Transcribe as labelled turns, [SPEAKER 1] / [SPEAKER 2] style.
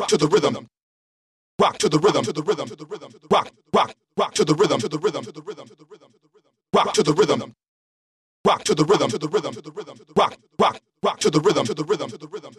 [SPEAKER 1] rock to the rhythm. Rock to the rhythm, to the rhythm, to the rhythm, rock, rock, rock to the rhythm, to the rhythm, to the rhythm, to the rhythm, to the rhythm, rock to the rhythm, rock to the rhythm, to the rhythm, to the rhythm, rock, rock, rock to the rhythm, to the rhythm, to the rhythm.